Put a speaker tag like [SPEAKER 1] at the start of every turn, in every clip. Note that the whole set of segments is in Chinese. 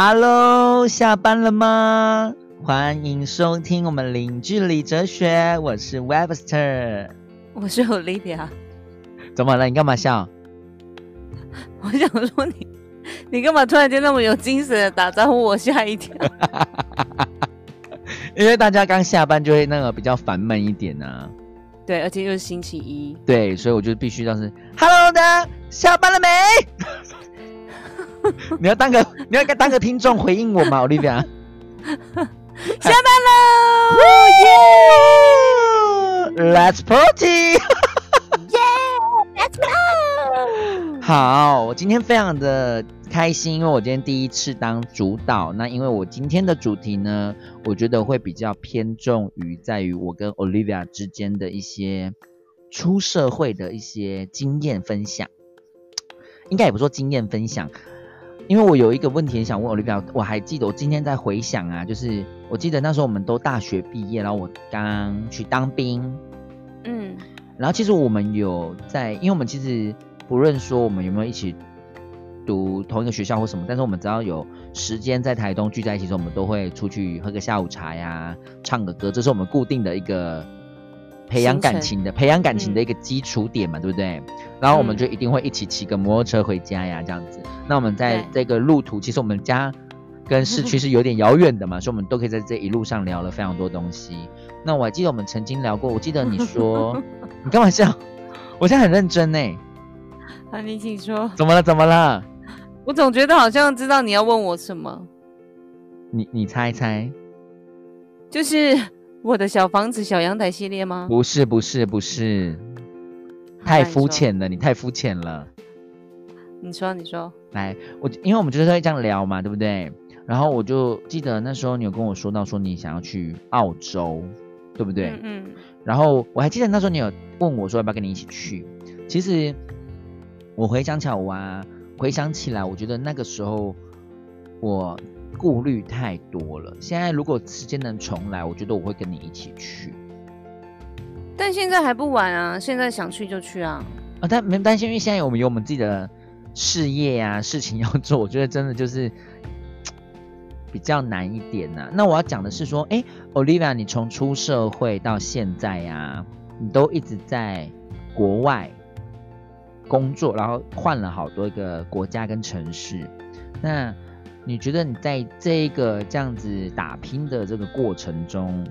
[SPEAKER 1] Hello，下班了吗？欢迎收听我们零距离哲学，我是 Webster，
[SPEAKER 2] 我是 Olivia。
[SPEAKER 1] 怎么了？你干嘛笑？
[SPEAKER 2] 我想说你，你干嘛突然间那么有精神的打招呼？我吓一跳。
[SPEAKER 1] 因为大家刚下班就会那个比较烦闷一点呢。
[SPEAKER 2] 对，而且又是星期一。
[SPEAKER 1] 对，所以我就必须要是 Hello 的，下班了没？你要当个，你要当个听众回应我吗，Olivia？
[SPEAKER 2] 下班
[SPEAKER 1] 喽！Let's party！耶！Let's go！好，我今天非常的开心，因为我今天第一次当主导。那因为我今天的主题呢，我觉得会比较偏重于在于我跟 Olivia 之间的一些出社会的一些经验分享，应该也不说经验分享，因为我有一个问题想问 Olivia，我还记得我今天在回想啊，就是我记得那时候我们都大学毕业，然后我刚去当兵，嗯，然后其实我们有在，因为我们其实。不论说我们有没有一起读同一个学校或什么，但是我们只要有时间在台东聚在一起的时候，我们都会出去喝个下午茶呀，唱个歌，这是我们固定的一个培养感情的培养感情的一个基础点嘛，对不对？然后我们就一定会一起骑个摩托车回家呀，这样子。那我们在这个路途，其实我们家跟市区是有点遥远的嘛，所以我们都可以在这一路上聊了非常多东西。那我还记得我们曾经聊过，我记得你说 你干嘛笑？我现在很认真呢。
[SPEAKER 2] 啊，你请说。
[SPEAKER 1] 怎么了？怎么了？
[SPEAKER 2] 我总觉得好像知道你要问我什么。
[SPEAKER 1] 你你猜一猜，
[SPEAKER 2] 就是我的小房子、小阳台系列吗？
[SPEAKER 1] 不是，不是，不是，太肤浅了，你太肤浅了。
[SPEAKER 2] 你说，你说。
[SPEAKER 1] 来，我因为我们就是会这样聊嘛，对不对？然后我就记得那时候你有跟我说到说你想要去澳洲，对不对？嗯。然后我还记得那时候你有问我说要不要跟你一起去，其实。我回想起来，我啊，回想起来，我觉得那个时候我顾虑太多了。现在如果时间能重来，我觉得我会跟你一起去。
[SPEAKER 2] 但现在还不晚啊，现在想去就去啊。
[SPEAKER 1] 啊，但没担心，因为现在我们有我们自己的事业啊，事情要做，我觉得真的就是比较难一点呐。那我要讲的是说，哎，Olivia，你从出社会到现在呀，你都一直在国外。工作，然后换了好多个国家跟城市。那你觉得你在这个这样子打拼的这个过程中，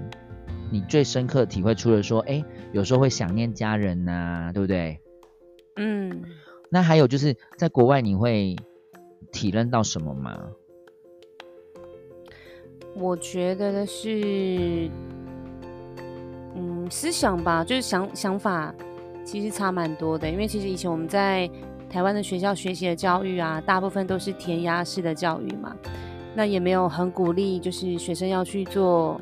[SPEAKER 1] 你最深刻体会出了说，哎，有时候会想念家人呐，对不对？嗯。那还有就是在国外，你会体认到什么吗？
[SPEAKER 2] 我觉得的是，嗯，思想吧，就是想想法。其实差蛮多的，因为其实以前我们在台湾的学校学习的教育啊，大部分都是填鸭式的教育嘛，那也没有很鼓励，就是学生要去做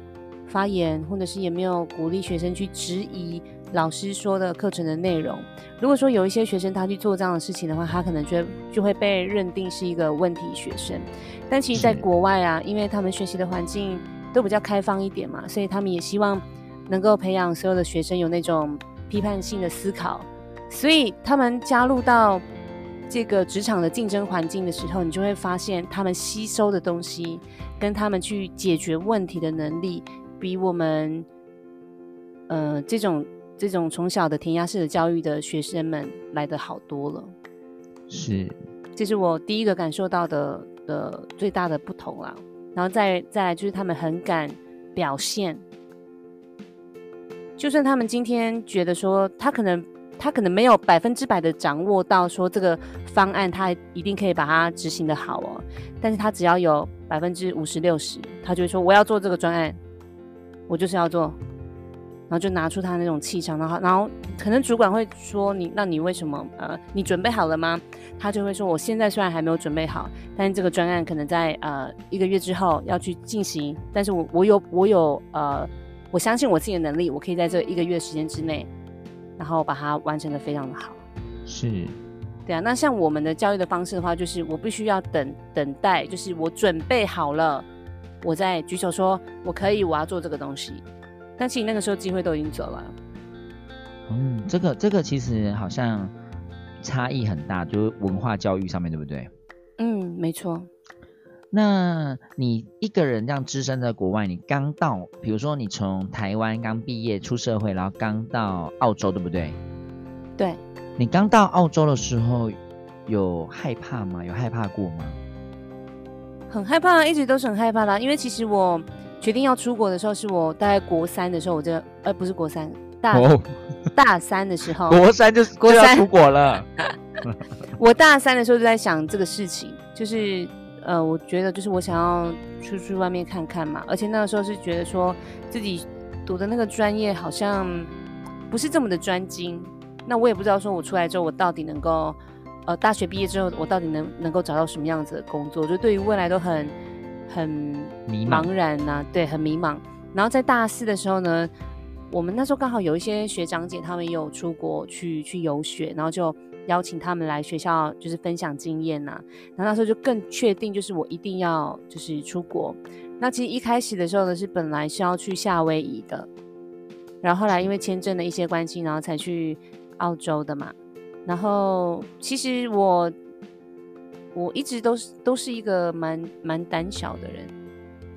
[SPEAKER 2] 发言，或者是也没有鼓励学生去质疑老师说的课程的内容。如果说有一些学生他去做这样的事情的话，他可能就就会被认定是一个问题学生。但其实，在国外啊，因为他们学习的环境都比较开放一点嘛，所以他们也希望能够培养所有的学生有那种。批判性的思考，所以他们加入到这个职场的竞争环境的时候，你就会发现他们吸收的东西跟他们去解决问题的能力，比我们呃这种这种从小的填鸭式的教育的学生们来的好多了。
[SPEAKER 1] 是，
[SPEAKER 2] 这是我第一个感受到的的最大的不同啦。然后再再来就是他们很敢表现。就算他们今天觉得说他可能他可能没有百分之百的掌握到说这个方案他一定可以把它执行的好哦，但是他只要有百分之五十六十，他就会说我要做这个专案，我就是要做，然后就拿出他那种气场，然后然后可能主管会说你那你为什么呃你准备好了吗？他就会说我现在虽然还没有准备好，但是这个专案可能在呃一个月之后要去进行，但是我我有我有呃。我相信我自己的能力，我可以在这一个月时间之内，然后把它完成的非常的好。
[SPEAKER 1] 是，
[SPEAKER 2] 对啊。那像我们的教育的方式的话，就是我必须要等等待，就是我准备好了，我再举手说我可以，我要做这个东西。但其实那个时候机会都已经走了。
[SPEAKER 1] 嗯，这个这个其实好像差异很大，就是文化教育上面对不对？
[SPEAKER 2] 嗯，没错。
[SPEAKER 1] 那你一个人这样只身在国外，你刚到，比如说你从台湾刚毕业出社会，然后刚到澳洲，对不对？
[SPEAKER 2] 对。
[SPEAKER 1] 你刚到澳洲的时候，有害怕吗？有害怕过吗？
[SPEAKER 2] 很害怕，一直都是很害怕的。因为其实我决定要出国的时候，是我大概国三的时候，我就呃不是国三，大 大三的时候，
[SPEAKER 1] 国三就是国三出国了。
[SPEAKER 2] 我大三的时候就在想这个事情，就是呃，我觉得就是我想要出去外面看看嘛。而且那个时候是觉得说自己读的那个专业好像不是这么的专精。那我也不知道，说我出来之后，我到底能够，呃，大学毕业之后，我到底能能够找到什么样子的工作？就对于未来都很很
[SPEAKER 1] 迷
[SPEAKER 2] 茫然呐，对，很迷茫。然后在大四的时候呢，我们那时候刚好有一些学长姐，他们有出国去去游学，然后就邀请他们来学校，就是分享经验呐。然后那时候就更确定，就是我一定要就是出国。那其实一开始的时候呢，是本来是要去夏威夷的，然后后来因为签证的一些关系，然后才去。澳洲的嘛，然后其实我我一直都是都是一个蛮蛮胆小的人，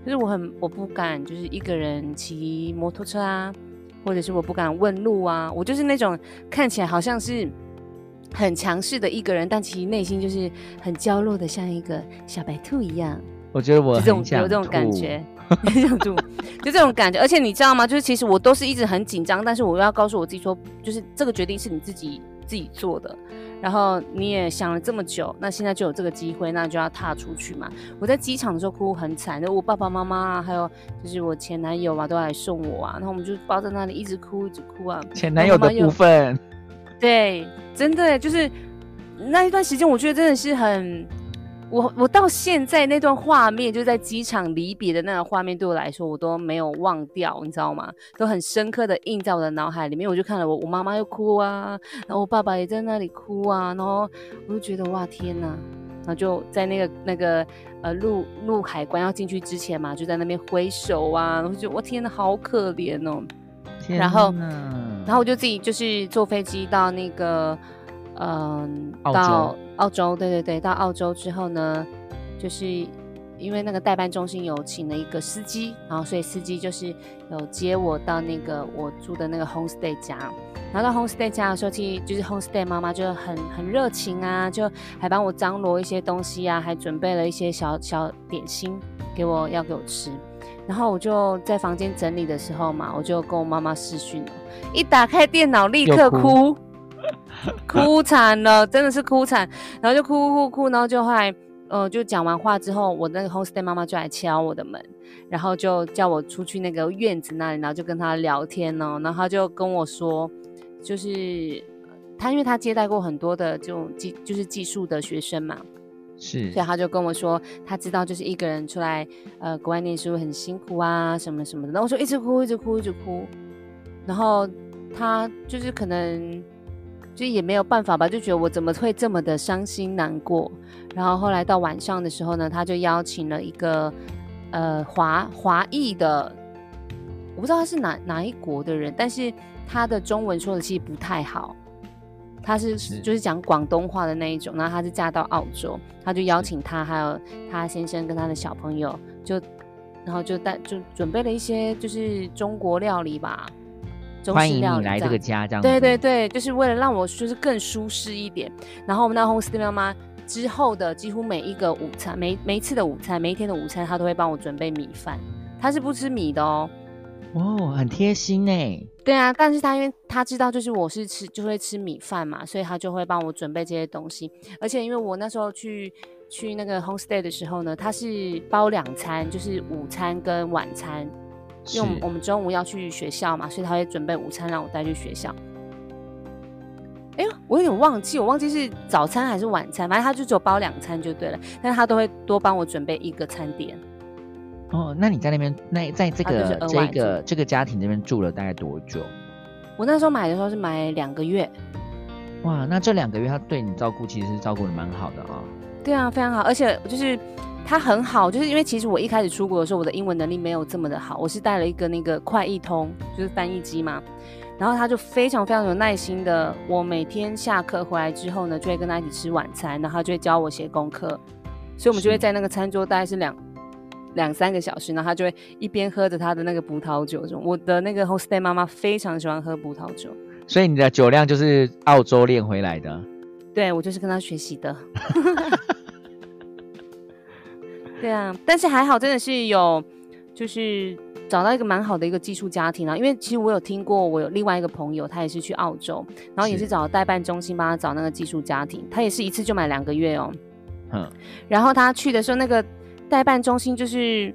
[SPEAKER 2] 就是我很我不敢就是一个人骑摩托车啊，或者是我不敢问路啊，我就是那种看起来好像是很强势的一个人，但其实内心就是很娇弱的，像一个小白兔一样。
[SPEAKER 1] 我觉得我
[SPEAKER 2] 这种有这种感觉。想住，就这种感觉，而且你知道吗？就是其实我都是一直很紧张，但是我要告诉我自己说，就是这个决定是你自己自己做的，然后你也想了这么久，那现在就有这个机会，那就要踏出去嘛。我在机场的时候哭很惨，就我爸爸妈妈啊，还有就是我前男友啊，都来送我啊，然后我们就抱在那里一直哭一直哭啊。
[SPEAKER 1] 前男友的部分，
[SPEAKER 2] 对，真的就是那一段时间，我觉得真的是很。我我到现在那段画面，就在机场离别的那个画面，对我来说我都没有忘掉，你知道吗？都很深刻的印在我的脑海里面。我就看了我我妈妈又哭啊，然后我爸爸也在那里哭啊，然后我就觉得哇天哪！然后就在那个那个呃入入海关要进去之前嘛，就在那边挥手啊，然后就我天哪，好可怜哦。然后然后我就自己就是坐飞机到那个。嗯，到澳洲，对对对，到澳洲之后呢，就是因为那个代办中心有请了一个司机，然后所以司机就是有接我到那个我住的那个 homestay 家，然后到 homestay 家的时候，其实就是 homestay 妈妈就很很热情啊，就还帮我张罗一些东西啊，还准备了一些小小点心给我要给我吃，然后我就在房间整理的时候嘛，我就跟我妈妈视讯，一打开电脑立刻哭。哭 惨了，真的是哭惨，然后就哭哭哭哭，然后就后来，呃，就讲完话之后，我那个 homestay 妈妈就来敲我的门，然后就叫我出去那个院子那里，然后就跟他聊天呢，然后他就跟我说，就是他因为他接待过很多的这种技就是技术的学生嘛，
[SPEAKER 1] 是，
[SPEAKER 2] 所以他就跟我说，他知道就是一个人出来呃国外念书很辛苦啊什么什么的，然后我说一直哭一直哭一直哭，然后他就是可能。就也没有办法吧，就觉得我怎么会这么的伤心难过。然后后来到晚上的时候呢，他就邀请了一个呃华华裔的，我不知道他是哪哪一国的人，但是他的中文说的其实不太好，他是就是讲广东话的那一种。然后她是嫁到澳洲，她就邀请她还有她先生跟她的小朋友，就然后就带就准备了一些就是中国料理吧。
[SPEAKER 1] 欢迎你来这个家，这样
[SPEAKER 2] 对对对，就是为了让我就是更舒适一点。然后我们那 homestay 妈妈之后的几乎每一个午餐，每每一次的午餐，每一天的午餐，她都会帮我准备米饭。她是不吃米的哦。
[SPEAKER 1] 哦，很贴心呢。
[SPEAKER 2] 对啊，但是他因为他知道就是我是吃就会吃米饭嘛，所以他就会帮我准备这些东西。而且因为我那时候去去那个 homestay 的时候呢，他是包两餐，就是午餐跟晚餐。因为我们中午要去学校嘛，所以他会准备午餐让我带去学校。哎呦，我有点忘记，我忘记是早餐还是晚餐，反正他就只有包两餐就对了，但是他都会多帮我准备一个餐点。
[SPEAKER 1] 哦，那你在那边，那在这个这个这个家庭那边住了大概多久？
[SPEAKER 2] 我那时候买的时候是买两个月。
[SPEAKER 1] 哇，那这两个月他对你照顾其实是照顾的蛮好的啊。
[SPEAKER 2] 对啊，非常好，而且就是。他很好，就是因为其实我一开始出国的时候，我的英文能力没有这么的好，我是带了一个那个快译通，就是翻译机嘛。然后他就非常非常有耐心的，我每天下课回来之后呢，就会跟他一起吃晚餐，然后他就会教我写功课，所以我们就会在那个餐桌大概是两两三个小时，然后他就会一边喝着他的那个葡萄酒。这种我的那个 hostess 妈妈非常喜欢喝葡萄酒，
[SPEAKER 1] 所以你的酒量就是澳洲练回来的。
[SPEAKER 2] 对我就是跟他学习的。对啊，但是还好，真的是有就是找到一个蛮好的一个寄宿家庭啊。因为其实我有听过，我有另外一个朋友，他也是去澳洲，然后也是
[SPEAKER 1] 是
[SPEAKER 2] 找代办中心帮他找那个寄宿家庭，他也是一次就买两个月哦。
[SPEAKER 1] 嗯，
[SPEAKER 2] 然后他去的时候，那个代办中心就是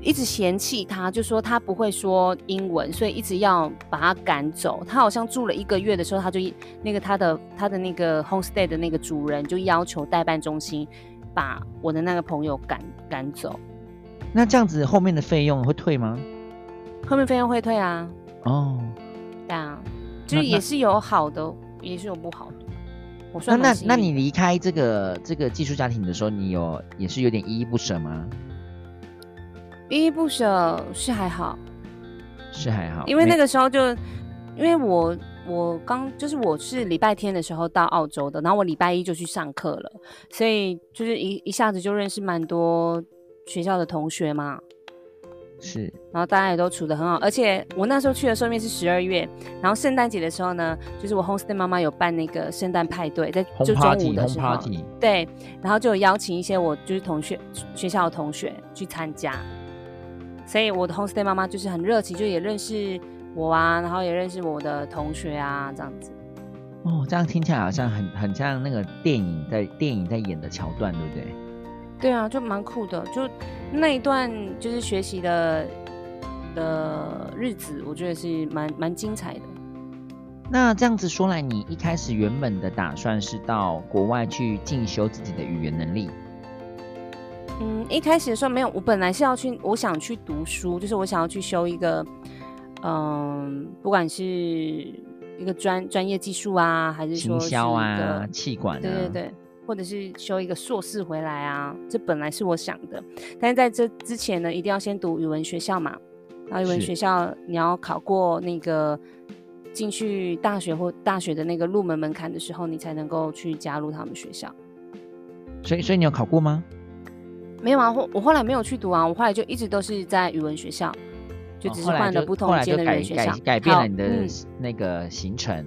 [SPEAKER 2] 一直嫌弃他，就说他不会说英文，所以一直要把他赶走。他好像住了一个月的时候，他就那个他的他的那个 homestay 的那个主人就要求代办中心把我的那个朋友赶赶走，
[SPEAKER 1] 那这样子后面的费用会退吗？
[SPEAKER 2] 后面费用会退啊，
[SPEAKER 1] 哦，
[SPEAKER 2] 对啊，就是也是有好的，也是有不好的。我
[SPEAKER 1] 那那那你离开这个这个寄宿家庭的时候，你有也是有点依依不舍吗？
[SPEAKER 2] 依依不舍是还好，
[SPEAKER 1] 是还好，
[SPEAKER 2] 因为那
[SPEAKER 1] 个
[SPEAKER 2] 个时候就，因为我我刚就是我是礼拜天的时候到澳洲的，然后我礼拜一就去上课了，所以就是一一下子就认识蛮多学校的同学嘛，
[SPEAKER 1] 是。
[SPEAKER 2] 然后大家也都处得很好，而且我那时候去的时候因为是十二月，然后圣诞节的时候呢，就是我 homestay 妈妈有办那个圣诞派对，在就中午的时候
[SPEAKER 1] ，party，
[SPEAKER 2] 对，然后就有邀请一些我就是同学学校的同学去参加，所以我的 homestay 妈妈就是很热情，就也认识我啊，然后也认识我的同学啊，这样子。
[SPEAKER 1] 哦，这样听起来好像很很像那个电影在电影在演的桥段，对不对？
[SPEAKER 2] 对啊，就蛮酷的，就那一段就是学习的的日子，我觉得是蛮蛮精彩的。
[SPEAKER 1] 那这样子说来，你一开始原本的打算是到国外去进修自己的语言能力，
[SPEAKER 2] 嗯，一开始的时候没有，我本来是要去，我想去读书，就是我想要去修一个，嗯，不管是一个专专业技术啊，还是
[SPEAKER 1] 行
[SPEAKER 2] 说是
[SPEAKER 1] 销啊
[SPEAKER 2] 一个，
[SPEAKER 1] 气管啊，
[SPEAKER 2] 对对对，或者是修一个硕士回来啊，这本来是我想的，但是在这之前呢，一定要先读语文学校嘛，然后语文
[SPEAKER 1] 是
[SPEAKER 2] 学校你要考过那个进去大学或大学的那个入门门槛的时候，你才能够去加入他们学校。
[SPEAKER 1] 所以所以你有考过吗？
[SPEAKER 2] 没有啊，后我后来没有去读啊，我后来就一直都是在语文学校，就只是换了不同间的语
[SPEAKER 1] 改改
[SPEAKER 2] 文学校，
[SPEAKER 1] 改变了你的
[SPEAKER 2] 嗯
[SPEAKER 1] 那个行程。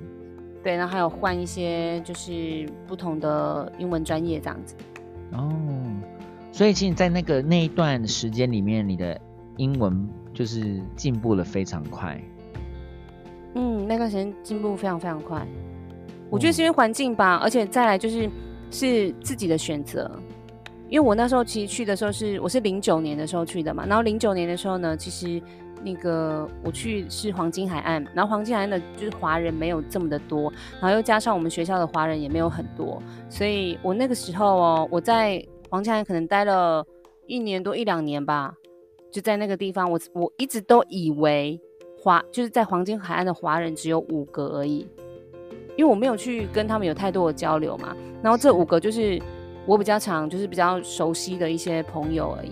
[SPEAKER 2] 对，然后还有换一些就是不同的英文专业这样子。
[SPEAKER 1] 哦，所以其实，在那个那一段时间里面，你的英文就是进步了非常快。
[SPEAKER 2] 嗯，那段时间进步非常非常快，我觉得
[SPEAKER 1] 哦
[SPEAKER 2] 是因为环境吧，而且再来就是是自己的选择。因为我那时候其实去的时候是我是零九年的时候去的嘛，然后零九年的时候呢，其实那个我去是黄金海岸，然后黄金海岸的就是华人没有这么的多，然后又加上我们学校的华人也没有很多，所以我那个时候哦，我在黄金海岸可能待了一年多一两年吧，就在那个地方，我我一直都以为华就是在黄金海岸的华人只有五个而已，因为我没有去跟他们有太多的交流嘛。然后这五个就是我比较常就是比较熟悉的一些朋友而已。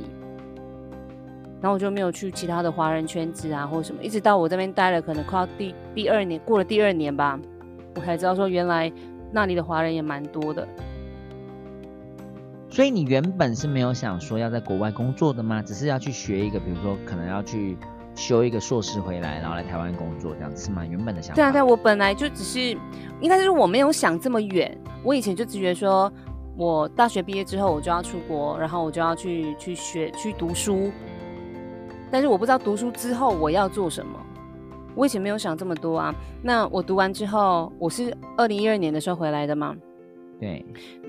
[SPEAKER 2] 然后我就没有去其他的华人圈子啊，或者什么，一直到我这边待了可能快要第第二年，过了第二年吧，我才知道说原来那里的华人也蛮多的。
[SPEAKER 1] 所以你原本是没有想说要在国外工作的吗？只是要去学一个，比如说可能要去修一个硕士回来，然后来台湾工作这样子是吗？原本的想法。
[SPEAKER 2] 对啊，对啊，我本来就只是，应该是我没有想这么远。我以前就只觉得说，我大学毕业之后我就要出国，然后我就要去去学去读书。但是我不知道读书之后我要做什么。我以前没有想这么多啊。那我读完之后，我是二零一二年的时候回来的嘛。
[SPEAKER 1] 对，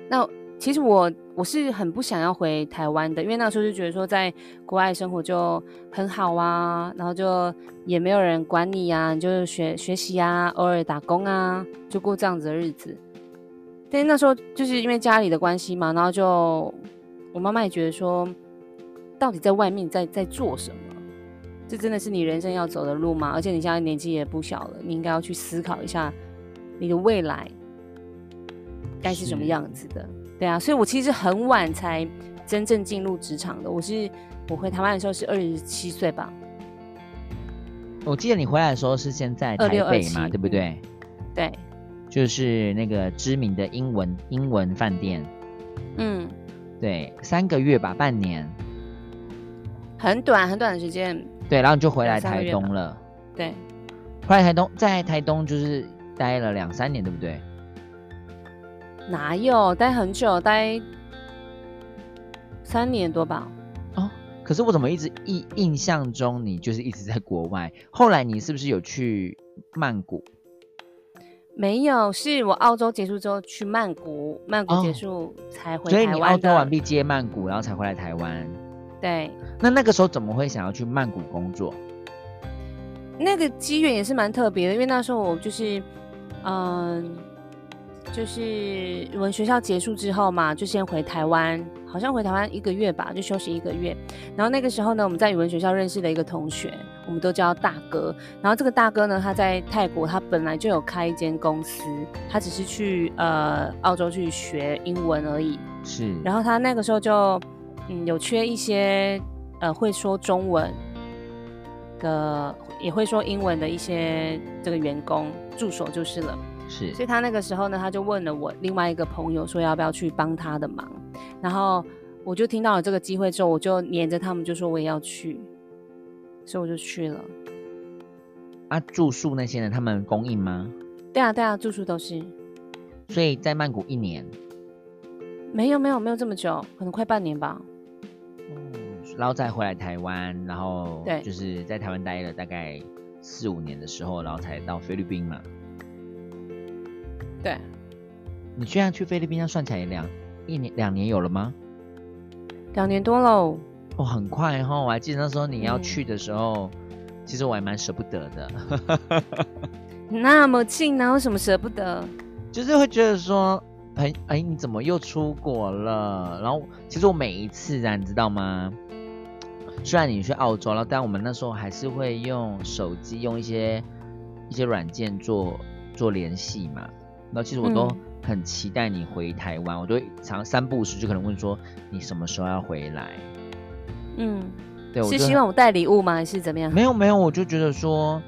[SPEAKER 2] 那其实我我是很不想要回台湾的，因为那时候就觉得说在国外生活就很好啊，然后就也没有人管你啊，你就是学学习啊，偶尔打工啊，就过这样子的日子。但是那时候就是因为家里的关系嘛，然后就我妈妈也觉得说，到底在外面在在做什么？这真的是你人生要走的路吗？而且你现在年纪也不小了，你应该要去思考一下你的未来该是什么
[SPEAKER 1] 是
[SPEAKER 2] 样子的。对啊，所以我其实很晚才真正进入职场的。我是我回台湾的时候是二十七岁吧，
[SPEAKER 1] 我记得你回来的时候是先在台
[SPEAKER 2] 26
[SPEAKER 1] 北嘛，对不对？
[SPEAKER 2] 对，
[SPEAKER 1] 就是那个知名的英文英文饭店。
[SPEAKER 2] 嗯，
[SPEAKER 1] 对，三个月吧，半年。
[SPEAKER 2] 很短很短的时间。
[SPEAKER 1] 对，然后你就回来台东了。
[SPEAKER 2] 对，
[SPEAKER 1] 回来台东，在台东就是待了两三年，对不对？
[SPEAKER 2] 哪有待很久，待三年多吧？
[SPEAKER 1] 哦，可是我怎么一直印印象中你就是一直在国外？后来你是不是有去曼谷？
[SPEAKER 2] 没有，是我澳洲结束之后去曼谷，曼谷
[SPEAKER 1] 哦
[SPEAKER 2] 结束才回
[SPEAKER 1] 所以你澳。洲完毕接曼谷，然后才回来台湾。
[SPEAKER 2] 对，
[SPEAKER 1] 那那个时候怎么会想要去曼谷工作？
[SPEAKER 2] 那个机缘也是蛮特别的，因为那时候我就是，嗯、就是语文学校结束之后嘛，就先回台湾，好像回台湾一个月吧，就休息一个月。然后那个时候呢，我们在语文学校认识了一个同学，我们都叫他大哥。然后这个大哥呢，他在泰国，他本来就有开一间公司，他只是去呃澳洲去学英文而已。
[SPEAKER 1] 是，
[SPEAKER 2] 然后他那个时候就嗯有缺一些呃会说中文的，也会说英文的一些这个员工助手就是了。
[SPEAKER 1] 是
[SPEAKER 2] 所以他那个时候呢，他就问了我另外一个朋友说要不要去帮他的忙，然后我就听到了这个机会之后，我就黏着他们就说我也要去，所以我就去了。
[SPEAKER 1] 啊，住宿那些呢他们供应吗？
[SPEAKER 2] 对啊，对啊，住宿都是
[SPEAKER 1] 所以在曼谷一年，
[SPEAKER 2] 没有没有没有这么久，可能快半年吧。
[SPEAKER 1] 然后再回来台湾，然后
[SPEAKER 2] 对
[SPEAKER 1] 就是在台湾待了大概四五年的时候，然后才到菲律宾嘛。
[SPEAKER 2] 对，
[SPEAKER 1] 你居然去菲律宾，那算起来也两一年两年有了吗？
[SPEAKER 2] 两年多喽。
[SPEAKER 1] 哦，很快哈！我还记得那时候你要
[SPEAKER 2] 嗯
[SPEAKER 1] 去的时候，其实我还蛮舍不得的，
[SPEAKER 2] 那么近，哪有什么舍不得？
[SPEAKER 1] 就是会觉得说，哎哎，你怎么又出国了？然后其实我每一次啊，你知道吗？虽然你去澳洲了，但我们那时候还是会用手机，用一些一些软件做做联系嘛。然后其实我都
[SPEAKER 2] 嗯
[SPEAKER 1] 很期待你回台湾，我都会常三不五时就可能问说你什么时候要回来？
[SPEAKER 2] 嗯，
[SPEAKER 1] 对，
[SPEAKER 2] 是希望我带礼物吗？还是怎么样？
[SPEAKER 1] 没有没有，我就觉得说，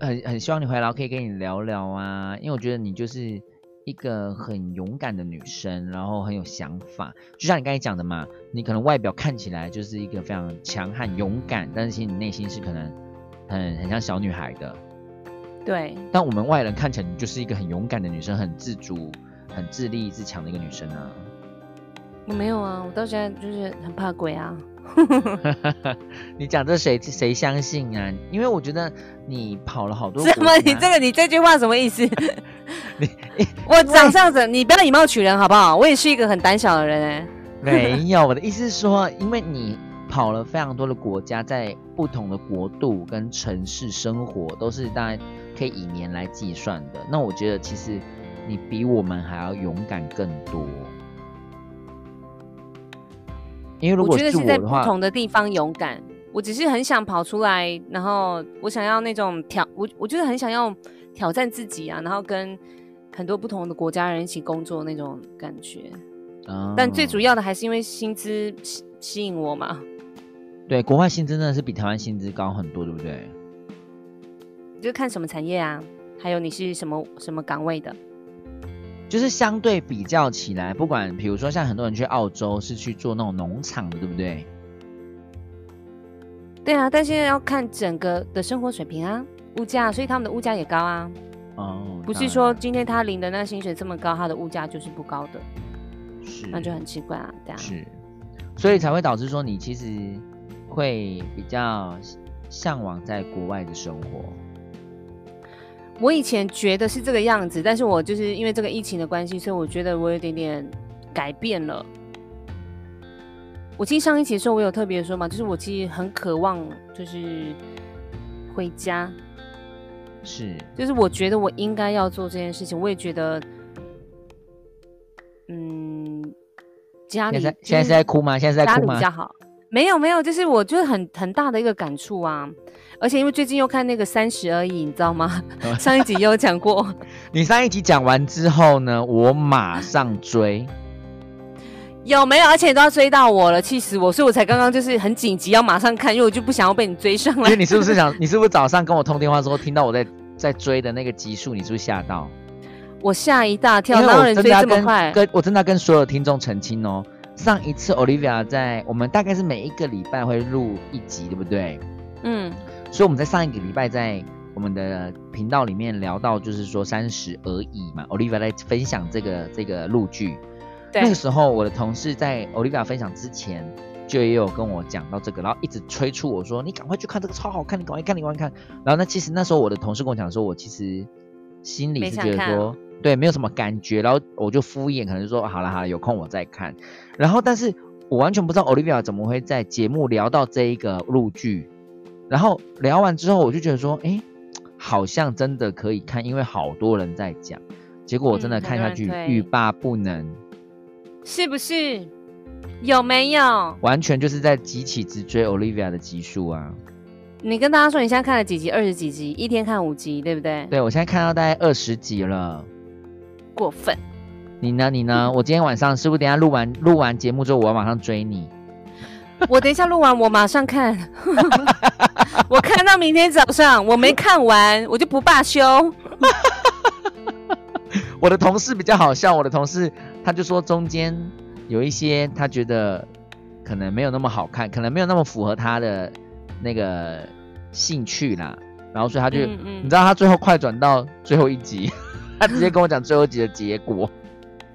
[SPEAKER 1] 很很希望你回来，可以跟你聊聊啊，因为我觉得你就是一个很勇敢的女生，然后很有想法，就像你刚才讲的嘛，你可能外表看起来就是一个非常强悍勇敢，但是其实你内心是可能很很像小女孩的，
[SPEAKER 2] 对，
[SPEAKER 1] 但我们外人看起来你就是一个很勇敢的女生，很自主、很自立自强的一个女生啊。
[SPEAKER 2] 我没有啊，我到现在就是很怕鬼啊。
[SPEAKER 1] 你讲这谁谁相信啊？因为我觉得你跑了好多
[SPEAKER 2] 什么？你这个你这句话什么意思？
[SPEAKER 1] 你
[SPEAKER 2] 我长相怎？你不要以貌取人好不好？我也是一个很胆小的人哎、
[SPEAKER 1] 没有，我的意思是说，因为你跑了非常多的国家，在不同的国度跟城市生活，都是大概可以以年来计算的。那我觉得其实你比我们还要勇敢更多。因为如
[SPEAKER 2] 我
[SPEAKER 1] 果
[SPEAKER 2] 觉得是在不同的地方勇敢。我只是很想跑出来，然后我想要那种挑，我我就是很想要挑战自己啊，然后跟很多不同的国家人一起工作那种感觉。但最主
[SPEAKER 1] 要
[SPEAKER 2] 要的还是因为薪资吸吸引我嘛，
[SPEAKER 1] 对国外薪资真的是比台湾薪资高很多，对不对？
[SPEAKER 2] 就看什么产业啊，还有你是什么什么岗位的。
[SPEAKER 1] 就是相对比较起来，不管比如说像很多人去澳洲是去做那种农场的，对不对？
[SPEAKER 2] 对啊，但现在要看整个的生活水平啊，物价，所以他们的物价也高啊。
[SPEAKER 1] 哦，
[SPEAKER 2] 不是说今天他领的那薪水这么高，他的物价就是不高的，
[SPEAKER 1] 是
[SPEAKER 2] 那就很奇怪啊，对啊。
[SPEAKER 1] 是，所以才会导致说你其实会比较向往在国外的生活。
[SPEAKER 2] 我以前觉得是这个样子，但是我就是因为这个疫情的关系，所以我觉得我有点点改变了。我记得上一期的时候，我有特别说嘛，就是我其实很渴望就是回家，
[SPEAKER 1] 是，
[SPEAKER 2] 就是我觉得我应该要做这件事情，我也觉得，嗯，家里
[SPEAKER 1] 现在现在是在哭吗？现在是在哭吗
[SPEAKER 2] 家里比？较好。没有没有，就是我就是很很大的一个感触啊，而且因为最近又看那个《三十而已》，你知道吗？上一集也有讲过，
[SPEAKER 1] 你上一集讲完之后呢，我马上追。
[SPEAKER 2] 有没有？而且你都要追到我了，气死我！所以我才刚刚就是很紧急要马上看，因为我就不想要被你追上来
[SPEAKER 1] 因为。你是不是想，你是不是早上跟我通电话之后听到我在在追的那个集数，你是不是吓到？
[SPEAKER 2] 我吓一大跳，
[SPEAKER 1] 因为我
[SPEAKER 2] 哪有人追这么快？
[SPEAKER 1] 跟我真的要跟所有听众澄清哦。上一次 Olivia 在我们大概是每一个礼拜会录一集，对不对？
[SPEAKER 2] 嗯，
[SPEAKER 1] 所以我们在上一个礼拜在我们的频道里面聊到，就是说三十而已嘛。Olivia 在分享这个这个录剧，
[SPEAKER 2] 对
[SPEAKER 1] 那个时候我的同事在 Olivia 分享之前，就也有跟我讲到这个，然后一直催促我说：“你赶快去看这个超好看，你赶快看，你赶快看。”然后那，其实那时候我的同事跟我讲说，我其实心里是觉得说，对，没有什么感觉，然后我就敷衍，可能说好了好了，有空我再看。然后，但是我完全不知道 Olivia 怎么会在节目聊到这一个录剧，然后聊完之后，我就觉得说，哎，好像真的可以看，因为好多人在讲。结果我真的
[SPEAKER 2] 嗯
[SPEAKER 1] 看下去，欲罢不能。
[SPEAKER 2] 是不是？有没有？
[SPEAKER 1] 完全就是在急起直追 Olivia 的集数啊！
[SPEAKER 2] 你跟大家说，你现在看了几集？二十几集，一天看五集，对不对？
[SPEAKER 1] 对我现在看到大概二十集了。
[SPEAKER 2] 过分。
[SPEAKER 1] 你呢？你呢？我今天晚上是不是等下录完录完节目之后，我要马上追你？
[SPEAKER 2] 我等一下录完，我马上看。我看到明天早上，我没看完，我就不罢休。
[SPEAKER 1] 我的同事比较好笑，我的同事他就说中间有一些他觉得可能没有那么好看，可能没有那么符合他的那个兴趣啦，然后所以他就、
[SPEAKER 2] 嗯嗯
[SPEAKER 1] 你知道他最后快转到最后一集，他直接跟我讲最后一集的结果。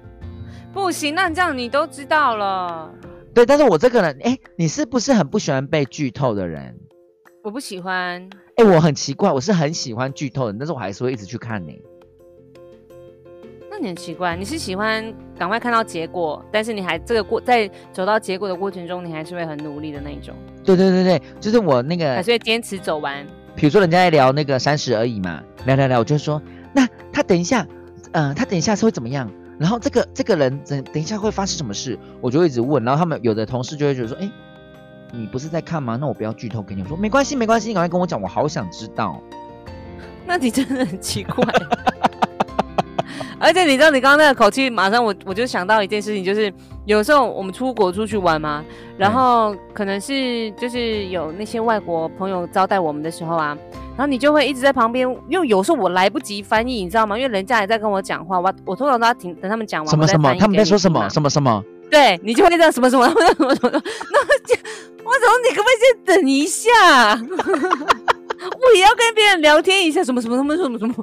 [SPEAKER 2] 不行，那这样你都知道了。
[SPEAKER 1] 对，但是我这个人，哎，你是不是很不喜欢被剧透的人？
[SPEAKER 2] 我不喜欢，
[SPEAKER 1] 哎，我很奇怪，我是很喜欢剧透的，但是我还是会一直去看你。
[SPEAKER 2] 那你很奇怪，你是喜欢赶快看到结果，但是你还这个过在走到结果的过程中，你还是会很努力的那一种，
[SPEAKER 1] 对对对对，就是我那个
[SPEAKER 2] 还是会坚持走完。
[SPEAKER 1] 比如说人家在聊那个三十而已嘛，聊聊聊，我就说，那他等一下，呃，他等一下是会怎么样？然后这个这个人等等一下会发生什么事？我就会一直问，然后他们有的同事就会觉得说，哎，你不是在看吗？那我不要剧透给你。我说没关系没关系，你赶快跟我讲，我好想知道。
[SPEAKER 2] 那你真的很奇怪。而且你知道，你刚刚那个口气，马上我我就想到一件事情，就是有时候我们出国出去玩嘛，然后可能是就是有那些外国朋友招待我们的时候啊，然后你就会一直在旁边，因为有时候我来不及翻译，你知道吗？因为人家也在跟我讲话，我我通常都要听等他们讲完，
[SPEAKER 1] 什么什么？他们在说什么？什么什么？
[SPEAKER 2] 对你就会这样什么什么什么什么什么，那我就我说你可不可以先等一下？我也要跟别人聊天一下，什么什么什么什么什么。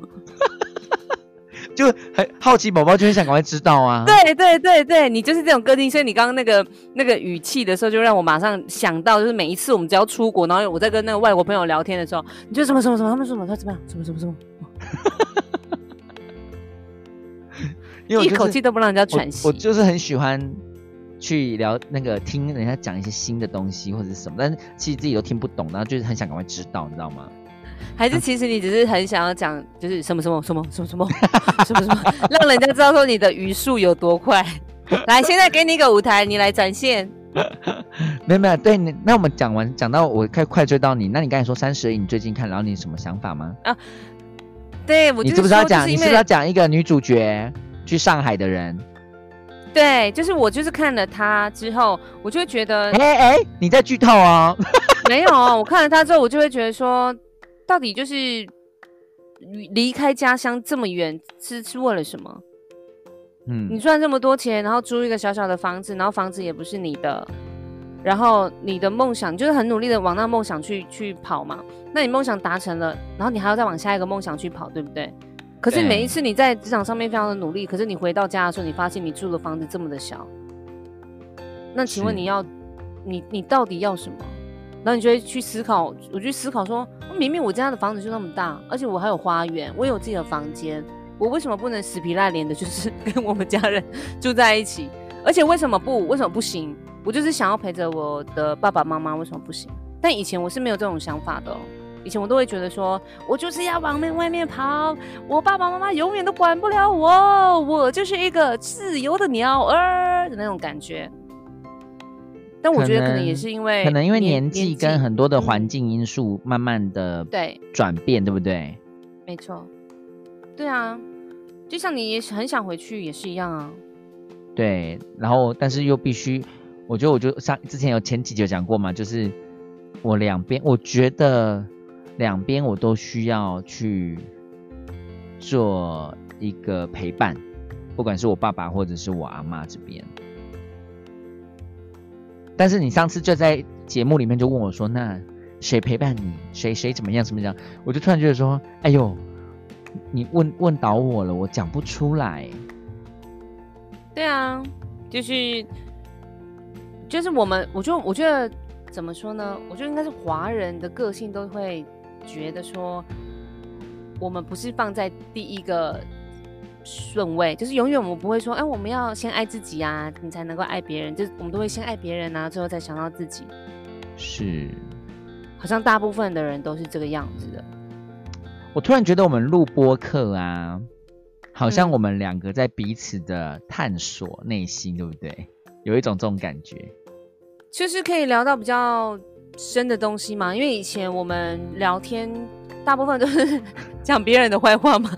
[SPEAKER 1] 就很好奇，宝宝就很想赶快知道啊。
[SPEAKER 2] 对对对对，你就是这种个性，所以你刚刚那个那个语气的时候，就让我马上想到，就是每一次我们只要出国，然后我在跟那个外国朋友聊天的时候，你就什么什么什么，他们说什么，他怎么样，什么什么什么，一
[SPEAKER 1] 因为我就是
[SPEAKER 2] 口气都不让人家喘息。
[SPEAKER 1] 我我就是很喜欢去聊那个听人家讲一些新的东西或者是什么，但是其实自己都听不懂，然后就是很想赶快知道，你知道吗？
[SPEAKER 2] 还是其实你只是很想要讲，就是什么什么什么什么 什么什么什么，让人家知道说你的语速有多快。来，现在给你一个舞台，你来展现。
[SPEAKER 1] 没有没有，对，你那我们讲完讲到我快快追到你，那你刚才说三十而已，你最近看，然后你什么想法吗？
[SPEAKER 2] 啊对我就
[SPEAKER 1] 你是不是要讲？
[SPEAKER 2] 就是
[SPEAKER 1] 你是不是要讲一个女主角去上海的人？
[SPEAKER 2] 对，就是我就是看了她之后，我就会觉得
[SPEAKER 1] 哎哎，你在剧透哦。
[SPEAKER 2] 没有啊，我看了她之后，我就会觉得说，到底就是离开家乡这么远，是是为了什么？嗯你
[SPEAKER 1] 嗯，
[SPEAKER 2] 赚这么多钱，然后租一个小小的房子，然后房子也不是你的，然后你的梦想就是很努力的往那梦想去去跑嘛。那你梦想达成了，然后你还要再往下一个梦想去跑，对不对？可是每一次你在职场上面非常的努力，可是你回到家的时候，你发现你住的房子这么的小，那请问你要你你到底要什么？然后你就会去思考，我就思考说，明明我家的房子就那么大，而且我还有花园，我有自己的房间，我为什么不能死皮赖脸的，就是 跟我们家人住在一起？而且为什么不？为什么不行？我就是想要陪着我的爸爸妈妈，为什么不行？但以前我是没有这种想法的、以前我都会觉得说，我就是要往那外面跑，我爸爸妈妈永远都管不了我，我就是一个自由的鸟儿的那种感觉。但我觉得可能也是因为
[SPEAKER 1] 可能因为年纪跟很多的
[SPEAKER 2] 嗯
[SPEAKER 1] 环境因素慢慢的
[SPEAKER 2] 对，
[SPEAKER 1] 转变，对不对？
[SPEAKER 2] 没错，对啊，就像你也很想回去，也是一样啊。
[SPEAKER 1] 对，然后但是又必须，我觉得我就上之前有前几集有讲过嘛，就是我两边，我觉得两边我都需要去做一个陪伴，不管是我爸爸或者是我阿妈这边。但是你上次就在节目里面就问我说：“那谁陪伴你？谁谁怎么样？怎么样？”我就突然觉得说：“哎呦，你问问倒我了，我讲不出来。”
[SPEAKER 2] 对啊，就是就是我们，我就我觉得怎么说呢？我觉得应该是华人的个性都会觉得说，我们不是放在第一个顺位，就是永远我们不会说，哎，我们要先爱自己啊，你才能够爱别人。就是我们都会先爱别人啊，最后再想到自己。
[SPEAKER 1] 是，
[SPEAKER 2] 好像大部分的人都是这个样子的。
[SPEAKER 1] 我突然觉得我们录播课啊。好像我们两个在彼此的探索内心，对不对？有一种这种感觉，
[SPEAKER 2] 就是可以聊到比较深的东西嘛。因为以前我们聊天大部分都是讲别人的坏话嘛，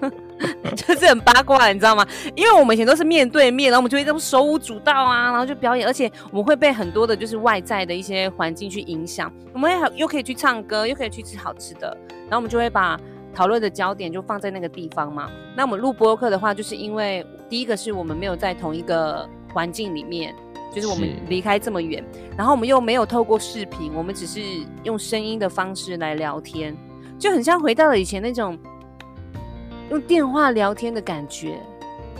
[SPEAKER 2] 就是很八卦，你知道吗？因为我们以前都是面对面，然后我们就会这种手舞足蹈啊，然后就表演，而且我们会被很多的就是外在的一些环境去影响。我们也又可以去唱歌，又可以去吃好吃的，然后我们就会把。讨论的焦点就放在那个地方嘛。那我们录播客的话，就是因为第一个是我们没有在同一个环境里面，就是我们离开这么远，然后我们又没有透过视频，我们只是用声音的方式来聊天，就很像回到了以前那种用电话聊天的感觉。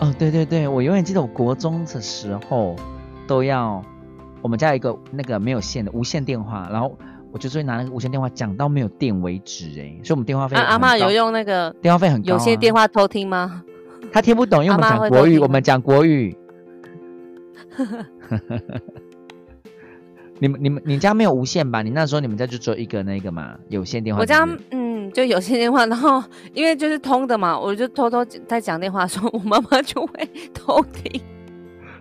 [SPEAKER 1] 哦，对对对，我永远记得我国中的时候都要我们家一个那个没有线的无线电话，然后。我就是会拿那个无线电话讲到没有电为止，哎，所以我们电话费。
[SPEAKER 2] 阿妈有用那个
[SPEAKER 1] 电话费很高。
[SPEAKER 2] 有些电话偷听吗？
[SPEAKER 1] 他听不懂，因为我们讲国语，我们讲国语。你们、你们、你家没有无线吧？你那时候你们家就只有一个那个嘛，有线电话。
[SPEAKER 2] 我家嗯，就有线电话，然后因为就是通的嘛，我就偷偷在讲电话的时候，我妈妈就会偷听。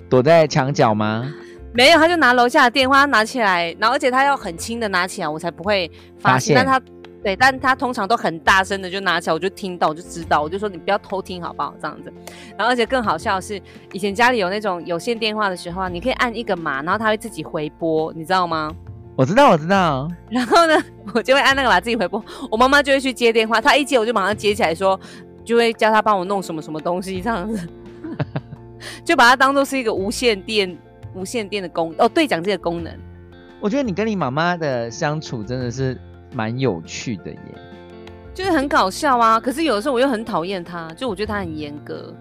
[SPEAKER 1] 躲在墙角吗？
[SPEAKER 2] 没有，他就拿楼下的电话拿起来，然后而且他要很轻的拿起来，我才不会发现。但他对，但他通常都很大声的就拿起来，我就听到，我就知道，我就说你不要偷听好不好？这样子。然后而且更好笑的是，以前家里有那种有线电话的时候啊，你可以按一个码，然后他会自己回拨，你知道吗？
[SPEAKER 1] 我知道，我知道。
[SPEAKER 2] 然后呢，我就会按那个把自己回拨，我妈妈就会去接电话，她一接我就马上接起来，说就会叫她帮我弄什么什么东西这样子，就把它当做是一个无线电。无线电的功哦，对讲机的功能。
[SPEAKER 1] 我觉得你跟你妈妈的相处真的是蛮有趣的耶，
[SPEAKER 2] 就是很搞笑啊。可是有的时候我又很讨厌她，就我觉得她很严格。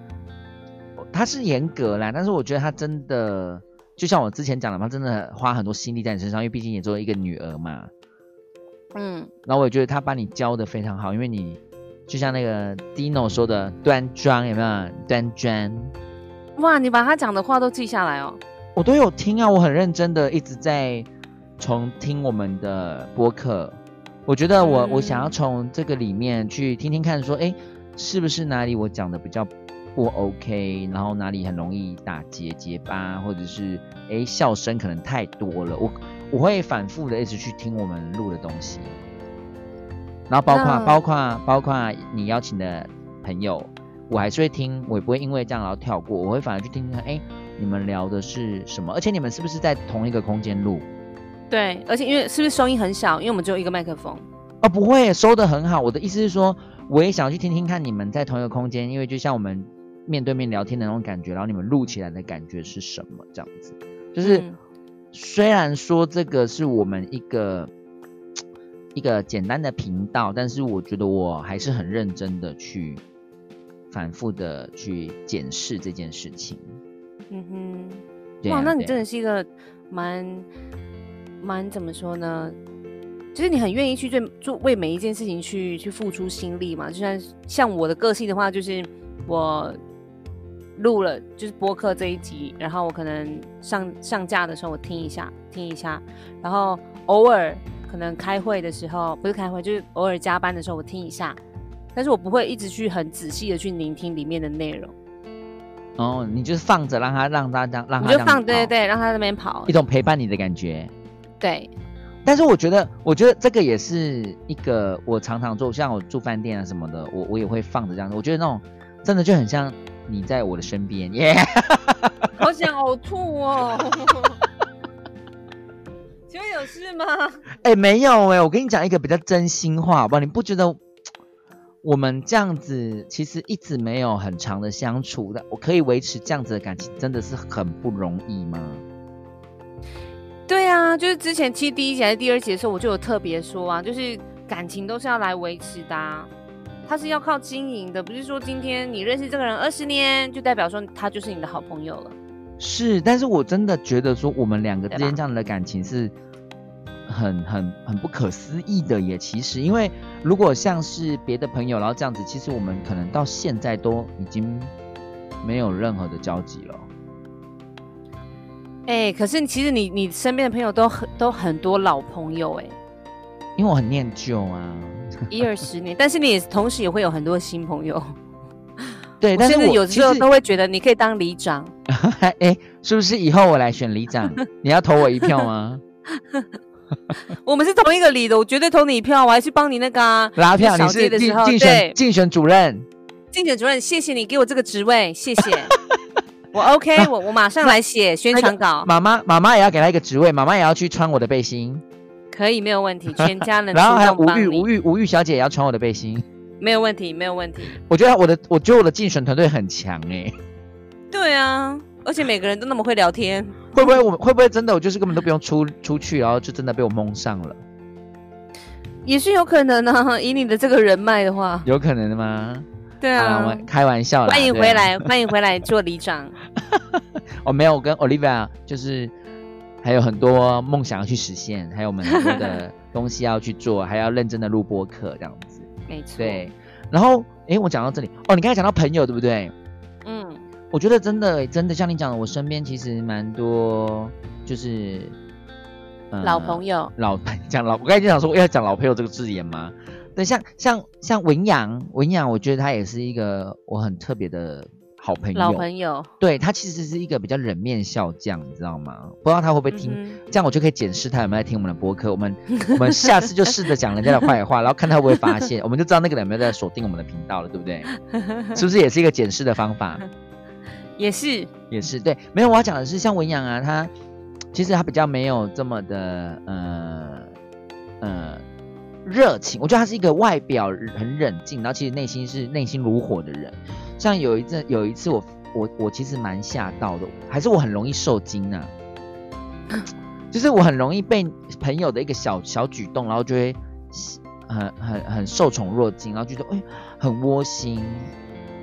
[SPEAKER 1] 她是严格啦，但是我觉得她真的，就像我之前讲的嘛，真的花很多心力在你身上，因为毕竟也作为一个女儿嘛。嗯。然后我也觉得他把你教的非常好，因为你就像那个 Dino 说的端庄，有没有端庄？
[SPEAKER 2] 哇，你把他讲的话都记下来哦。
[SPEAKER 1] 我都有听啊，我很认真的一直在重听我们的播客。我觉得我我想要从这个里面去听听看，说哎，是不是哪里我讲的比较不 OK，然后哪里很容易打结结巴，或者是哎笑声可能太多了。我我会反复的一直去听我们录的东西，然后包括包括包括你邀请的朋友，我还是会听，我也不会因为这样然后跳过，我会反而去听听看，哎。你们聊的是什么？而且你们是不是在同一个空间录？
[SPEAKER 2] 对，而且因为是不是声音很小？因为我们只有一个麦克风。
[SPEAKER 1] 哦，不会，收的很好。我的意思是说，我也想去听听看你们在同一个空间，因为就像我们面对面聊天的那种感觉，然后你们录起来的感觉是什么？这样子，就是虽然说这个是我们一个 一个简单的频道，但是我觉得我还是很认真的去反复的去检视这件事情。嗯
[SPEAKER 2] 哼，哇，那你真的是一个蛮蛮怎么说呢？就是你很愿意去做做为每一件事情去去付出心力嘛。就像像我的个性的话，就是我录了就是播客这一集，然后我可能上上架的时候我听一下听一下，然后偶尔可能开会的时候不是开会，就是偶尔加班的时候我听一下，但是我不会一直去很仔细的去聆听里面的内容。
[SPEAKER 1] 哦，你就是放着，让他让他让让他
[SPEAKER 2] 就放对对对，让他那边跑，
[SPEAKER 1] 一种陪伴你的感觉。
[SPEAKER 2] 对，
[SPEAKER 1] 但是我觉得，我觉得这个也是一个我常常做，像我住饭店啊什么的，我我也会放着这样子。我觉得那种真的就很像你在我的身边，耶！
[SPEAKER 2] 好想呕吐哦！请问有事吗？
[SPEAKER 1] 哎，没有哎，我跟你讲一个比较真心话，好不好？你不觉得我们这样子其实一直没有很长的相处的，我可以维持这样子的感情，真的是很不容易吗？
[SPEAKER 2] 对啊，就是之前其实第一集还是第二集的时候，我就有特别说啊，就是感情都是要来维持的、啊，它是要靠经营的，不是说今天你认识这个人二十年，就代表说他就是你的好朋友了。
[SPEAKER 1] 是，但是我真的觉得说我们两个之间这样的感情是很很很不可思议的耶。其实，因为如果像是别的朋友，然后这样子，其实我们可能到现在都已经没有任何的交集了。
[SPEAKER 2] 哎、可是其实你你身边的朋友都很都很多老朋友哎、
[SPEAKER 1] 因为我很念旧啊，
[SPEAKER 2] 一二十年，但是你也同时也会有很多新朋友。
[SPEAKER 1] 对，但是
[SPEAKER 2] 有时候都会觉得你可以当里长，
[SPEAKER 1] 哎、是不是以后我来选里长，你要投我一票吗？
[SPEAKER 2] 我们是同一个里的，我绝对投你一票，我还去帮你那个啊
[SPEAKER 1] 拉票，你是竞竞选竞选主任。
[SPEAKER 2] 竞选主任，谢谢你给我这个职位，谢谢。我 OK，我我马上来写宣传稿，
[SPEAKER 1] 妈妈妈妈也要给他一个职位，妈妈也要去穿我的背心，
[SPEAKER 2] 可以没有问题，全家人
[SPEAKER 1] 然后还有吴玉吴玉吴玉小姐也要穿我的背心。
[SPEAKER 2] 没有问题，没有问题。
[SPEAKER 1] 我觉得我的我觉得我的竞选团队很强哎、
[SPEAKER 2] 对啊，而且每个人都那么会聊天，
[SPEAKER 1] 会不会我们会不会真的我就是根本都不用出出去，然后就真的被我蒙上了？
[SPEAKER 2] 也是有可能啊。以你的这个人脉的话，
[SPEAKER 1] 有可能的吗？
[SPEAKER 2] 对啊
[SPEAKER 1] 我。开玩笑啦。
[SPEAKER 2] 欢迎回来，欢迎回来做里长。
[SPEAKER 1] 我 没有我跟 Olivia 就是还有很多梦想要去实现，还有我们很多的东西要去做，还要认真的录播课这样子。
[SPEAKER 2] 没错，
[SPEAKER 1] 对，然后诶，我讲到这里哦，你刚才讲到朋友对不对？
[SPEAKER 2] 嗯，
[SPEAKER 1] 我觉得真的真的像你讲的，我身边其实蛮多就是、呃
[SPEAKER 2] 老朋友，
[SPEAKER 1] 老 讲老，我刚才就想说要讲老朋友这个字眼吗？对，像像像文阳，文阳，我觉得他也是一个我很特别的好朋友。
[SPEAKER 2] 老朋友，
[SPEAKER 1] 对他其实是一个比较冷面笑匠，你知道吗？不知道他会不会听，
[SPEAKER 2] 嗯
[SPEAKER 1] 这样我就可以检视他有没有在听我们的播客。我们 我们下次就试着讲人家的坏话，然后看他会不会发现，我们就知道那个人有没有在锁定我们的频道了，对不对？是不是也是一个检视的方法？
[SPEAKER 2] 也是，
[SPEAKER 1] 也是对，没有我要讲的是，像文阳啊，他其实他比较没有这么的呃呃热情，我觉得他是一个外表很冷静，然后其实内心是内心如火的人。像有一阵有一次我我我其实蛮吓到的，还是我很容易受惊啊，就是我很容易被朋友的一个小小举动，然后就会很很很受宠若惊，然后觉得哎很窝心。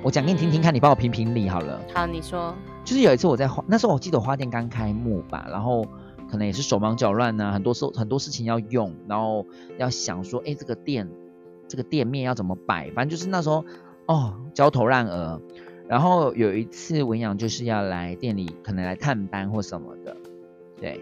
[SPEAKER 1] 我讲给你听听看，你帮我评评理好了。
[SPEAKER 2] 好，你说，
[SPEAKER 1] 就是有一次我在花，那时候我记得我花店刚开幕吧，然后可能也是手忙脚乱呐、很多时候很多事情要用，然后要想说，哎，这个店这个店面要怎么摆，反正就是那时候哦焦头烂额。然后有一次文阳就是要来店里，可能来探班或什么的，对，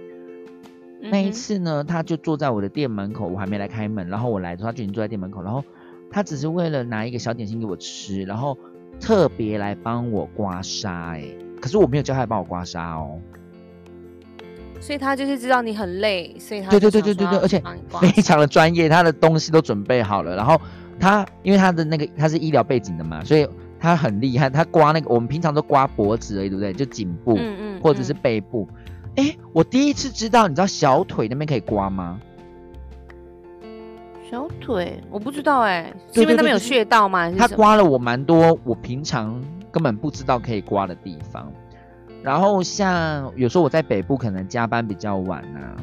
[SPEAKER 1] 那一次呢，他就坐在我的店门口，我还没来开门，然后我来的时候，他就已经坐在店门口，然后他只是为了拿一个小点心给我吃，然后特别来帮我刮痧，哎，可是我没有叫他来帮我刮痧哦，
[SPEAKER 2] 所以他就是知道你很累，所以他
[SPEAKER 1] 对对对对对对而且非常的专业，他的东西都准备好了，然后他因为他的那个他是医疗背景的嘛，所以他很厉害，他刮那个我们平常都刮脖子而已，对不对？就颈部、
[SPEAKER 2] 嗯嗯，
[SPEAKER 1] 或者是
[SPEAKER 2] 嗯
[SPEAKER 1] 背部，哎，我第一次知道，你知道小腿那边可以刮吗？
[SPEAKER 2] 小腿，我不知道哎，是因为那边有穴道吗？
[SPEAKER 1] 他刮了我蛮多我平常根本不知道可以刮的地方。然后像有时候我在北部可能加班比较晚啊，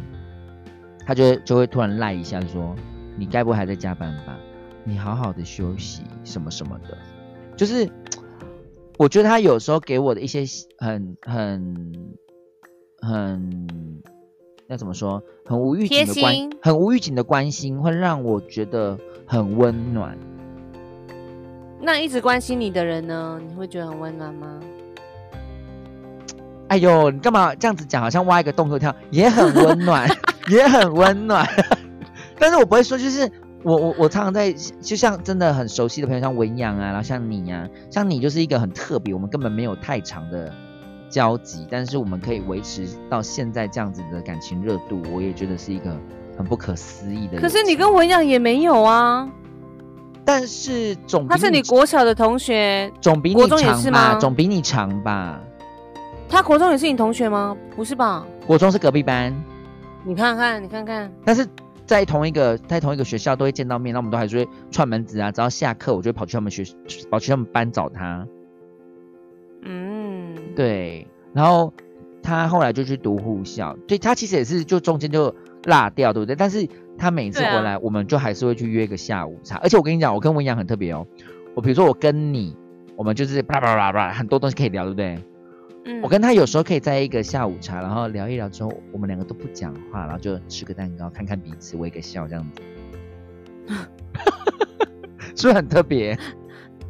[SPEAKER 1] 他就会就会突然赖一下说：“你该不会还在加班吧？你好好的休息什么什么的。”就是我觉得他有时候给我的一些很很很要怎么说，很无预警的关，很无预警的关心，会让我觉得很温暖。
[SPEAKER 2] 那一直关心你的人呢，你会觉得很温暖吗？
[SPEAKER 1] 哎呦，你干嘛这样子讲？好像挖一个洞就跳，也很温暖，也很温暖。但是我不会说，就是我我我常常在，就像真的很熟悉的朋友，像文阳啊，然后像你啊，像你就是一个很特别，我们根本没有太长的交集，但是我们可以维持到现在这样子的感情热度，我也觉得是一个很不可思议的。
[SPEAKER 2] 可是你跟文阳也没有啊，
[SPEAKER 1] 但是总比
[SPEAKER 2] 他是你国小的同学，
[SPEAKER 1] 总比你长吧总比你长吧。
[SPEAKER 2] 他国中也是你同学吗？不是吧？
[SPEAKER 1] 国中是隔壁班，
[SPEAKER 2] 你看看，你看看，
[SPEAKER 1] 但是在同一个在同一个学校都会见到面，那我们都还是会串门子啊。只要下课，我就会跑去他们学跑去他们班找他。嗯，对。然后他后来就去读护校，对他其实也是就中间就落掉，对不对？但是他每次回来，我们就还是会去约个下午茶。而且我跟你讲，我跟文阳很特别哦。我比如说我跟你，我们就是很多东西可以聊，对不对？我跟他有时候可以在一个下午茶，然后聊一聊之后，我们两个都不讲话，然后就吃个蛋糕，看看彼此，微个笑这样子，是不是很特别？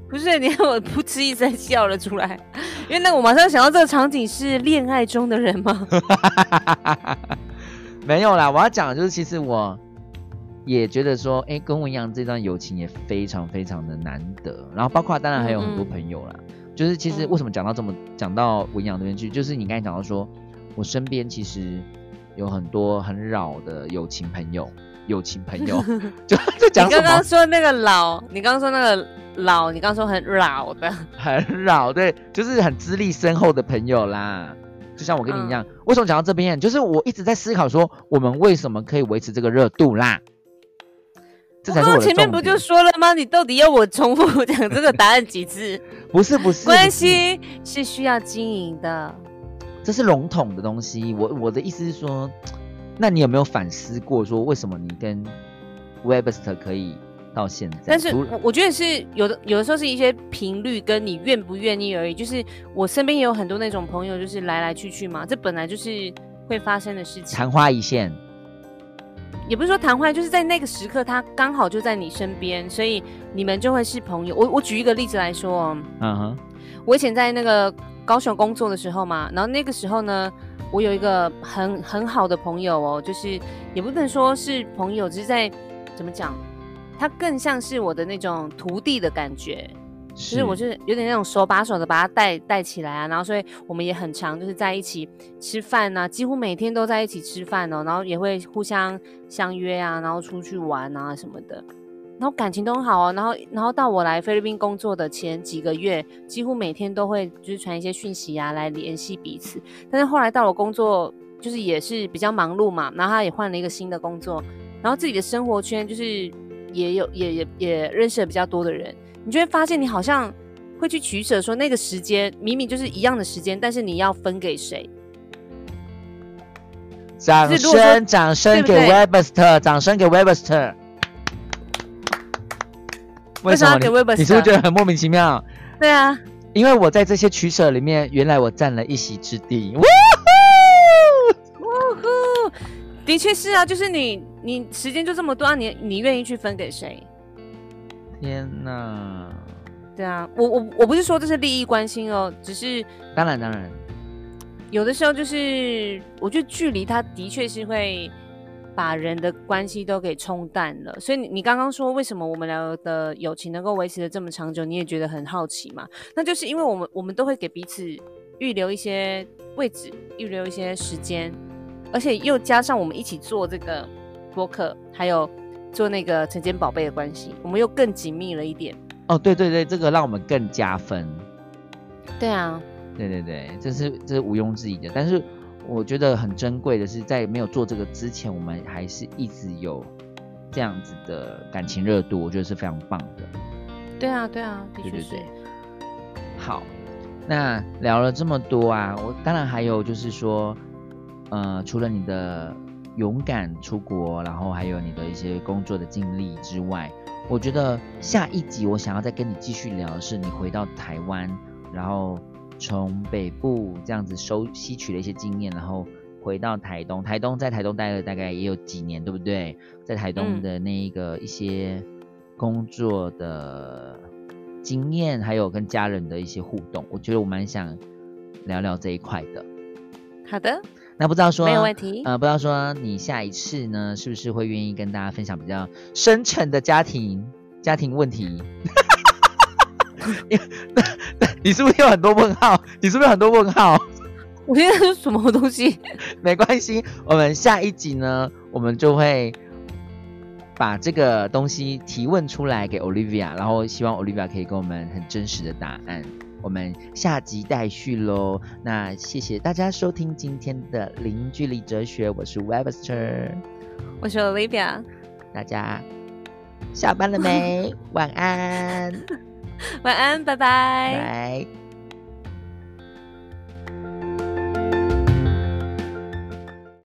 [SPEAKER 2] 不是，你看我噗嗤一声笑了出来，因为那我马上想到这个场景是恋爱中的人吗？
[SPEAKER 1] 没有啦，我要讲的就是，其实我也觉得说，哎，跟我一样，这段友情也非常非常的难得，然后包括当然还有很多朋友啦。就是其实为什么讲到这么讲到文养那边去，就是你刚才讲到说，我身边其实有很多很老的友情朋友，友情朋友 就就讲
[SPEAKER 2] 你刚刚说那个老，你刚刚说那个老，你刚刚说很老的，
[SPEAKER 1] 很老，对，就是很资历深厚的朋友啦。就像我跟你一样，为什么讲到这边，就是我一直在思考说，我们为什么可以维持这个热度啦？
[SPEAKER 2] 刚刚前面不就说了吗？你到底要我重复讲这个答案几次？
[SPEAKER 1] 不是不是，
[SPEAKER 2] 关系是需要经营的，
[SPEAKER 1] 这是笼统的东西。我我的意思是说，那你有没有反思过，说为什么你跟 Webster 可以到现在？
[SPEAKER 2] 但是我我觉得是有的，有的时候是一些频率跟你愿不愿意而已。就是我身边也有很多那种朋友，就是来来去去嘛，这本来就是会发生的事情，
[SPEAKER 1] 昙花一现。
[SPEAKER 2] 也不是说谈话，就是在那个时刻，他刚好就在你身边，所以你们就会是朋友。我我举一个例子来说，嗯哼，我以前在那个高雄工作的时候嘛，然后那个时候呢，我有一个很很好的朋友哦，就是也不能说是朋友，只是在怎么讲，他更像是我的那种徒弟的感觉。其实我就是有点那种手把手的把他带带起来啊，然后所以我们也很常就是在一起吃饭呐，几乎每天都在一起吃饭哦，然后也会互相相约啊，然后出去玩啊什么的，然后感情都很好哦，然后然后到我来菲律宾工作的前几个月，几乎每天都会就是传一些讯息啊来联系彼此，但是后来到了工作就是也是比较忙碌嘛，然后他也换了一个新的工作，然后自己的生活圈就是也有也也也认识了比较多的人。你就会发现，你好像会去取舍，说那个时间明明就是一样的时间，但是你要分给谁？
[SPEAKER 1] 掌声，掌声给 Webster，掌声给 Webster。
[SPEAKER 2] 为什么给 Webster？
[SPEAKER 1] 你是不是觉得很莫名其妙？
[SPEAKER 2] 对啊，
[SPEAKER 1] 因为我在这些取舍里面，原来我占了一席之地。呜
[SPEAKER 2] 呼，呜呼，的确是啊，就是你，你时间就这么多，你你愿意去分给谁？
[SPEAKER 1] 天呐！
[SPEAKER 2] 对啊，我我我不是说这是利益关心哦，只是
[SPEAKER 1] 当然当然，
[SPEAKER 2] 有的时候就是我觉得距离它的确是会把人的关系都给冲淡了。所以你你刚刚说为什么我们俩的友情能够维持的这么长久，你也觉得很好奇嘛？那就是因为我们我们都会给彼此预留一些位置，预留一些时间，而且又加上我们一起做这个播客，还有。做那个晨间宝贝的关系，我们又更紧密了一点。
[SPEAKER 1] 哦，对对对，这个让我们更加分。
[SPEAKER 2] 对啊，
[SPEAKER 1] 对对对，这是这是毋庸置疑的。但是我觉得很珍贵的是，在没有做这个之前，我们还是一直有这样子的感情热度，我觉得是非常棒的。
[SPEAKER 2] 对啊，对啊，的确是。
[SPEAKER 1] 好，那聊了这么多啊，我当然还有就是说，呃，除了你的。勇敢出国，然后还有你的一些工作的经历之外，我觉得下一集我想要再跟你继续聊的是你回到台湾，然后从北部这样子收吸取了一些经验，然后回到台东。台东在台东待了大概也有几年，对不对？在台东的那一个一些工作的经验，还有跟家人的一些互动，我觉得我蛮想聊聊这一块的。
[SPEAKER 2] 好的。
[SPEAKER 1] 那不知道说
[SPEAKER 2] 没有问题，
[SPEAKER 1] 呃，不知道说你下一次呢，是不是会愿意跟大家分享比较深沉的家庭家庭问题？你是不是有很多问号？你是不是很多问号？
[SPEAKER 2] 我现在是什么东西？
[SPEAKER 1] 没关系，我们下一集呢，我们就会把这个东西提问出来给 Olivia，然后希望 Olivia 可以给我们很真实的答案。我们下集待续喽那谢谢大家收听今天的零距离哲学我是 webster
[SPEAKER 2] 我是 olivia
[SPEAKER 1] 大家下班了没？晚安。
[SPEAKER 2] 晚安拜。拜
[SPEAKER 1] 拜。